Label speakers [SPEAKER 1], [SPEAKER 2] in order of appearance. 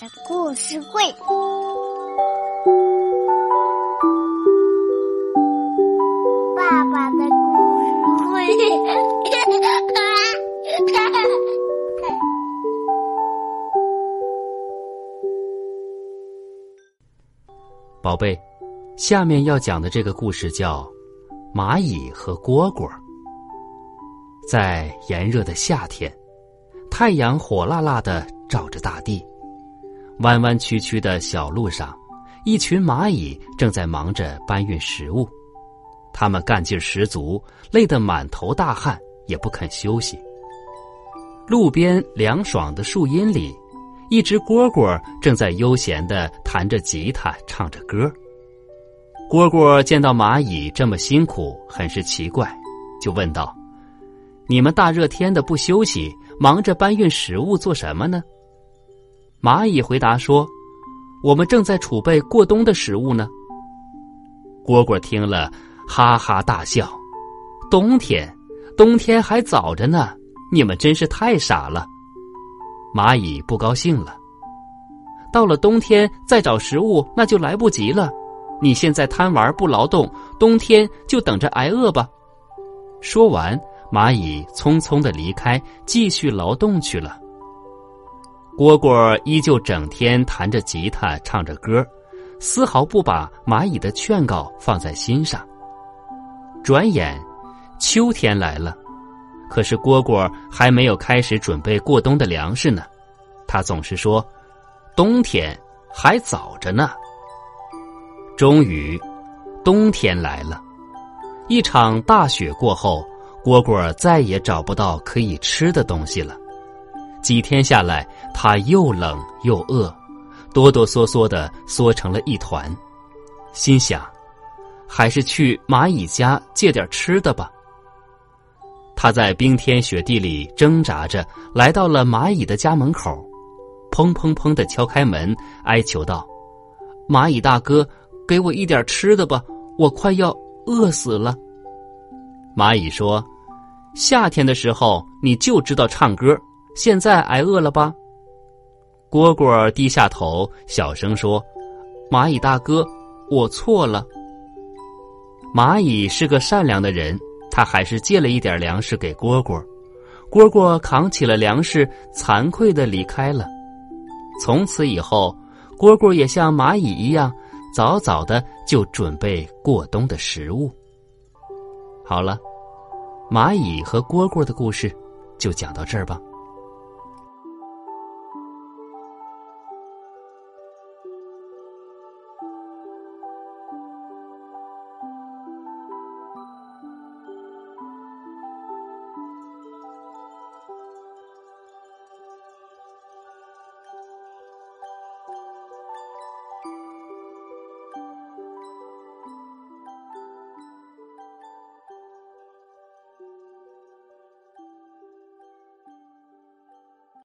[SPEAKER 1] 的故事会，爸爸的故事会，
[SPEAKER 2] 宝贝，下面要讲的这个故事叫《蚂蚁和蝈蝈》。在炎热的夏天，太阳火辣辣的照着大地。弯弯曲曲的小路上，一群蚂蚁正在忙着搬运食物，它们干劲十足，累得满头大汗，也不肯休息。路边凉爽的树荫里，一只蝈蝈正在悠闲的弹着吉他，唱着歌。蝈蝈见到蚂蚁这么辛苦，很是奇怪，就问道：“你们大热天的不休息，忙着搬运食物做什么呢？”蚂蚁回答说：“我们正在储备过冬的食物呢。”蝈蝈听了，哈哈大笑：“冬天，冬天还早着呢，你们真是太傻了。”蚂蚁不高兴了：“到了冬天再找食物，那就来不及了。你现在贪玩不劳动，冬天就等着挨饿吧。”说完，蚂蚁匆匆的离开，继续劳动去了。蝈蝈依旧整天弹着吉他，唱着歌，丝毫不把蚂蚁的劝告放在心上。转眼，秋天来了，可是蝈蝈还没有开始准备过冬的粮食呢。他总是说：“冬天还早着呢。”终于，冬天来了。一场大雪过后，蝈蝈再也找不到可以吃的东西了。几天下来，他又冷又饿，哆哆嗦嗦的缩成了一团，心想：还是去蚂蚁家借点吃的吧。他在冰天雪地里挣扎着来到了蚂蚁的家门口，砰砰砰的敲开门，哀求道：“蚂蚁大哥，给我一点吃的吧，我快要饿死了。”蚂蚁说：“夏天的时候你就知道唱歌。”现在挨饿了吧？蝈蝈低下头，小声说：“蚂蚁大哥，我错了。”蚂蚁是个善良的人，他还是借了一点粮食给蝈蝈。蝈蝈扛起了粮食，惭愧的离开了。从此以后，蝈蝈也像蚂蚁一样，早早的就准备过冬的食物。好了，蚂蚁和蝈蝈的故事就讲到这儿吧。